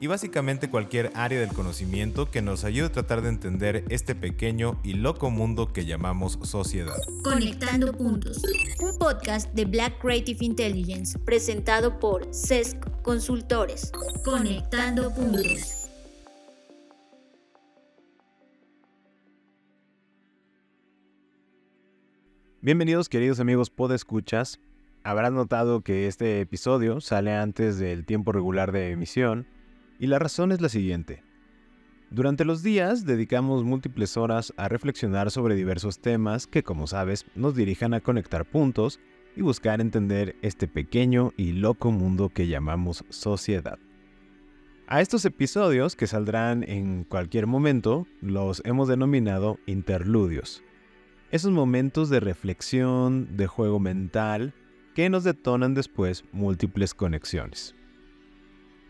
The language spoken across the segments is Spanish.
y básicamente cualquier área del conocimiento que nos ayude a tratar de entender este pequeño y loco mundo que llamamos sociedad. Conectando Puntos, un podcast de Black Creative Intelligence presentado por CESC Consultores. Conectando Puntos. Bienvenidos queridos amigos podescuchas. Habrán notado que este episodio sale antes del tiempo regular de emisión y la razón es la siguiente. Durante los días dedicamos múltiples horas a reflexionar sobre diversos temas que, como sabes, nos dirijan a conectar puntos y buscar entender este pequeño y loco mundo que llamamos sociedad. A estos episodios, que saldrán en cualquier momento, los hemos denominado interludios. Esos momentos de reflexión, de juego mental, que nos detonan después múltiples conexiones.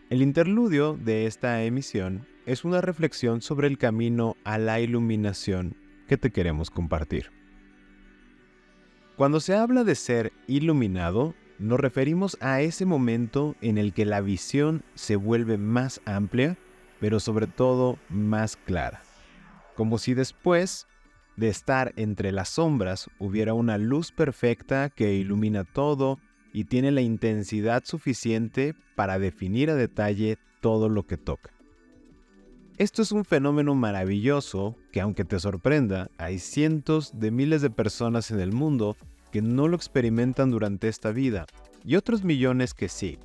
El interludio de esta emisión es una reflexión sobre el camino a la iluminación que te queremos compartir. Cuando se habla de ser iluminado, nos referimos a ese momento en el que la visión se vuelve más amplia, pero sobre todo más clara. Como si después de estar entre las sombras hubiera una luz perfecta que ilumina todo y tiene la intensidad suficiente para definir a detalle todo lo que toca. Esto es un fenómeno maravilloso que aunque te sorprenda, hay cientos de miles de personas en el mundo que no lo experimentan durante esta vida y otros millones que sí.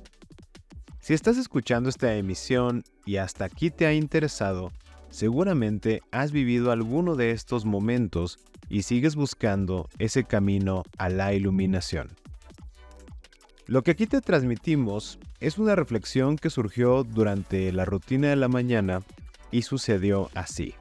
Si estás escuchando esta emisión y hasta aquí te ha interesado, seguramente has vivido alguno de estos momentos y sigues buscando ese camino a la iluminación. Lo que aquí te transmitimos es una reflexión que surgió durante la rutina de la mañana y sucedió así.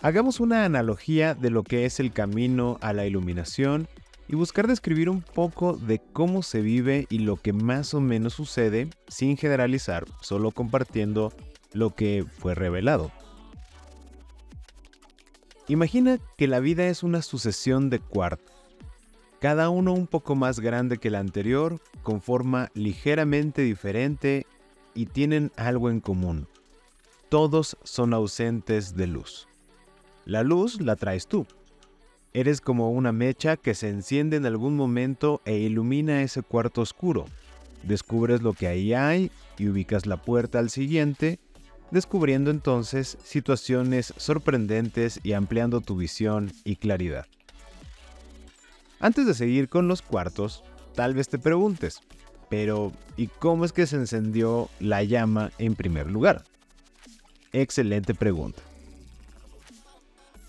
Hagamos una analogía de lo que es el camino a la iluminación y buscar describir un poco de cómo se vive y lo que más o menos sucede sin generalizar, solo compartiendo lo que fue revelado. Imagina que la vida es una sucesión de cuartos cada uno un poco más grande que el anterior, con forma ligeramente diferente y tienen algo en común. Todos son ausentes de luz. La luz la traes tú. Eres como una mecha que se enciende en algún momento e ilumina ese cuarto oscuro. Descubres lo que ahí hay y ubicas la puerta al siguiente, descubriendo entonces situaciones sorprendentes y ampliando tu visión y claridad. Antes de seguir con los cuartos, tal vez te preguntes, pero ¿y cómo es que se encendió la llama en primer lugar? Excelente pregunta.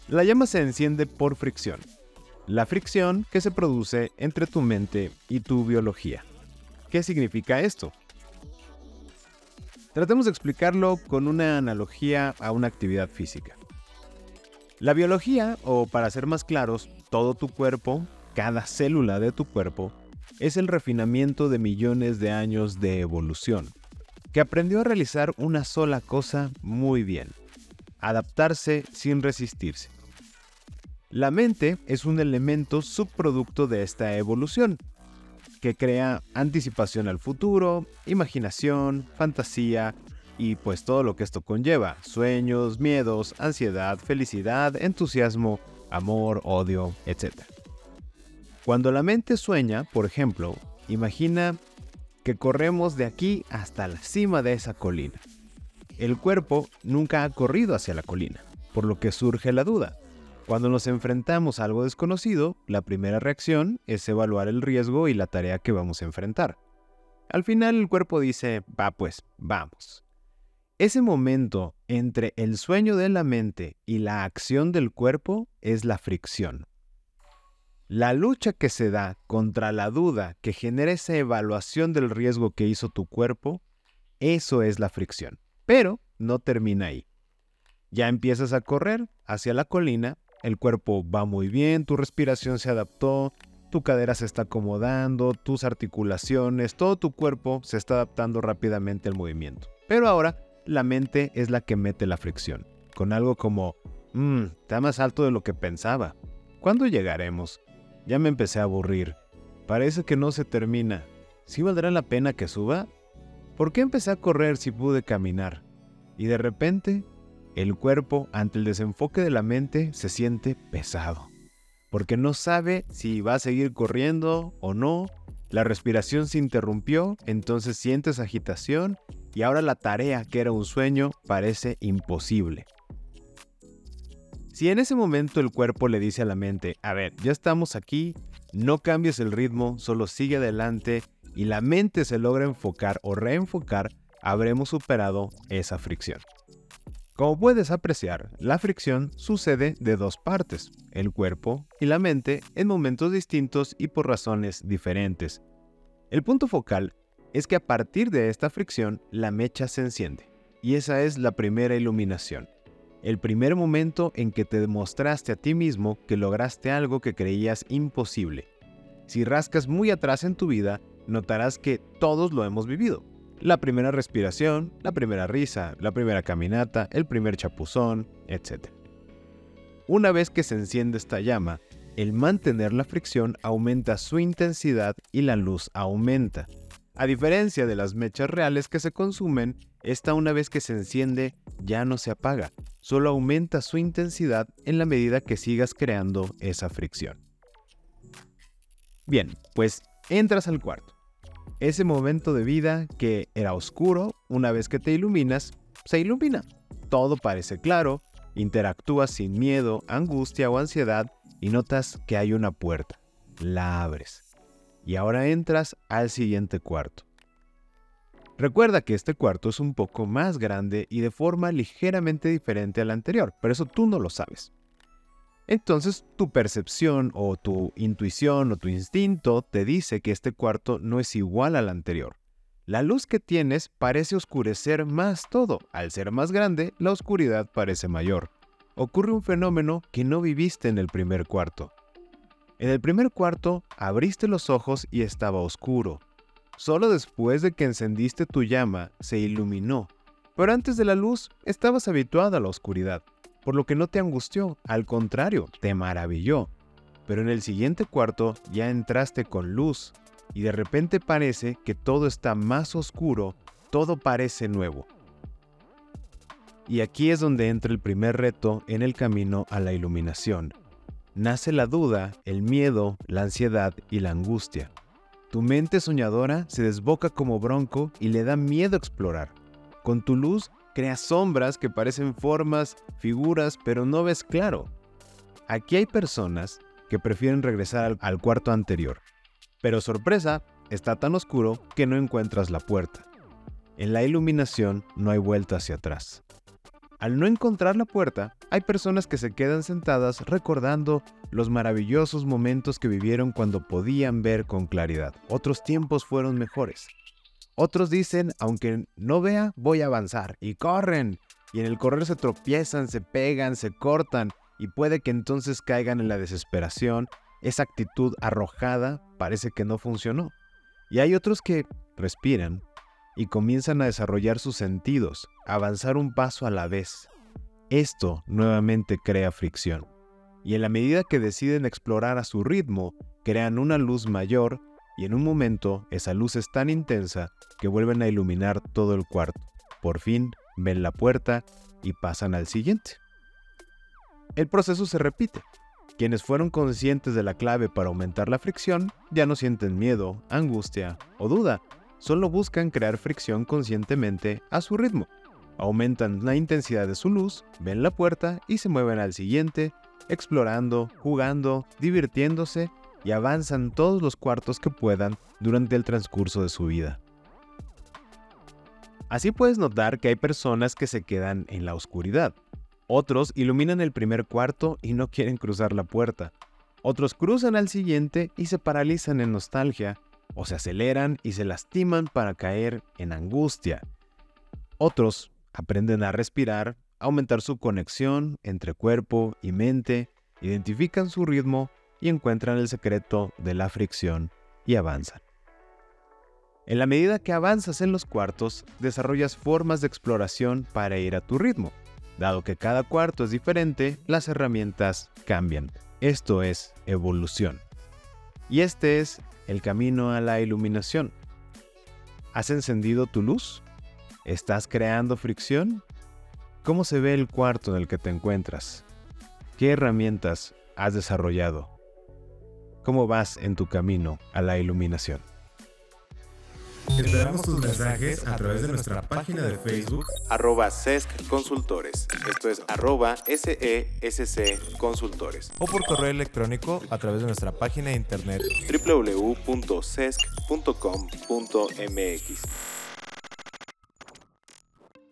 La llama se enciende por fricción. La fricción que se produce entre tu mente y tu biología. ¿Qué significa esto? Tratemos de explicarlo con una analogía a una actividad física. La biología, o para ser más claros, todo tu cuerpo, cada célula de tu cuerpo es el refinamiento de millones de años de evolución, que aprendió a realizar una sola cosa muy bien, adaptarse sin resistirse. La mente es un elemento subproducto de esta evolución, que crea anticipación al futuro, imaginación, fantasía y pues todo lo que esto conlleva, sueños, miedos, ansiedad, felicidad, entusiasmo, amor, odio, etc. Cuando la mente sueña, por ejemplo, imagina que corremos de aquí hasta la cima de esa colina. El cuerpo nunca ha corrido hacia la colina, por lo que surge la duda. Cuando nos enfrentamos a algo desconocido, la primera reacción es evaluar el riesgo y la tarea que vamos a enfrentar. Al final el cuerpo dice, va pues, vamos. Ese momento entre el sueño de la mente y la acción del cuerpo es la fricción. La lucha que se da contra la duda que genera esa evaluación del riesgo que hizo tu cuerpo, eso es la fricción. Pero no termina ahí. Ya empiezas a correr hacia la colina, el cuerpo va muy bien, tu respiración se adaptó, tu cadera se está acomodando, tus articulaciones, todo tu cuerpo se está adaptando rápidamente al movimiento. Pero ahora la mente es la que mete la fricción, con algo como, mmm, está más alto de lo que pensaba. ¿Cuándo llegaremos? Ya me empecé a aburrir. Parece que no se termina. ¿Sí valdrá la pena que suba? ¿Por qué empecé a correr si pude caminar? Y de repente, el cuerpo, ante el desenfoque de la mente, se siente pesado porque no sabe si va a seguir corriendo o no. La respiración se interrumpió, entonces sientes agitación y ahora la tarea que era un sueño parece imposible. Si en ese momento el cuerpo le dice a la mente, a ver, ya estamos aquí, no cambies el ritmo, solo sigue adelante y la mente se logra enfocar o reenfocar, habremos superado esa fricción. Como puedes apreciar, la fricción sucede de dos partes, el cuerpo y la mente, en momentos distintos y por razones diferentes. El punto focal es que a partir de esta fricción la mecha se enciende, y esa es la primera iluminación. El primer momento en que te demostraste a ti mismo que lograste algo que creías imposible. Si rascas muy atrás en tu vida, notarás que todos lo hemos vivido la primera respiración, la primera risa, la primera caminata, el primer chapuzón, etc. Una vez que se enciende esta llama, el mantener la fricción aumenta su intensidad y la luz aumenta. A diferencia de las mechas reales que se consumen, esta una vez que se enciende ya no se apaga, solo aumenta su intensidad en la medida que sigas creando esa fricción. Bien, pues entras al cuarto ese momento de vida que era oscuro, una vez que te iluminas, se ilumina. Todo parece claro, interactúas sin miedo, angustia o ansiedad y notas que hay una puerta. La abres. Y ahora entras al siguiente cuarto. Recuerda que este cuarto es un poco más grande y de forma ligeramente diferente al anterior, pero eso tú no lo sabes. Entonces tu percepción o tu intuición o tu instinto te dice que este cuarto no es igual al anterior. La luz que tienes parece oscurecer más todo. Al ser más grande, la oscuridad parece mayor. Ocurre un fenómeno que no viviste en el primer cuarto. En el primer cuarto abriste los ojos y estaba oscuro. Solo después de que encendiste tu llama se iluminó. Pero antes de la luz estabas habituada a la oscuridad por lo que no te angustió, al contrario, te maravilló. Pero en el siguiente cuarto ya entraste con luz y de repente parece que todo está más oscuro, todo parece nuevo. Y aquí es donde entra el primer reto en el camino a la iluminación. Nace la duda, el miedo, la ansiedad y la angustia. Tu mente soñadora se desboca como bronco y le da miedo explorar. Con tu luz crea sombras que parecen formas, figuras, pero no ves claro. Aquí hay personas que prefieren regresar al, cuarto anterior. Pero sorpresa, está tan oscuro que no encuentras la puerta. En la iluminación no hay vuelta hacia atrás. Al no encontrar la puerta, hay personas que se quedan sentadas recordando los maravillosos momentos que vivieron cuando podían ver con claridad. Otros tiempos fueron mejores. Otros dicen, aunque no vea, voy a avanzar. Y corren. Y en el correr se tropiezan, se pegan, se cortan. Y puede que entonces caigan en la desesperación. Esa actitud arrojada parece que no funcionó. Y hay otros que respiran y comienzan a desarrollar sus sentidos, avanzar un paso a la vez. Esto nuevamente crea fricción. Y en la medida que deciden explorar a su ritmo, crean una luz mayor y en un momento esa luz es tan intensa que vuelven a iluminar todo el cuarto. Por fin ven la puerta y pasan al siguiente. El proceso se repite. Quienes fueron conscientes de la clave para aumentar la fricción ya no sienten miedo, angustia o duda, solo buscan crear fricción conscientemente a su ritmo. Aumentan la intensidad de su luz, ven la puerta y se mueven al siguiente, explorando, jugando, divirtiéndose y avanzan todos los cuartos que puedan durante el transcurso de su vida. Así puedes notar que hay personas que se quedan en la oscuridad. Otros iluminan el primer cuarto y no quieren cruzar la puerta. Otros cruzan al siguiente y se paralizan en nostalgia, o se aceleran y se lastiman para caer en angustia. Otros aprenden a respirar, aumentar su conexión entre cuerpo y mente, identifican su ritmo y encuentran el secreto de la fricción y avanzan. En la medida que avanzas en los cuartos, desarrollas formas de exploración para ir a tu ritmo. Dado que cada cuarto es diferente, las herramientas cambian. Esto es evolución. Y este es el camino a la iluminación. ¿Has encendido tu luz? ¿Estás creando fricción? ¿Cómo se ve el cuarto en el que te encuentras? ¿Qué herramientas has desarrollado? ¿Cómo vas en tu camino a la iluminación? Esperamos tus mensajes a través de nuestra página de Facebook arroba SESC Consultores. Esto es arroba SESC Consultores. O por correo electrónico a través de nuestra página de internet www.sesc.com.mx.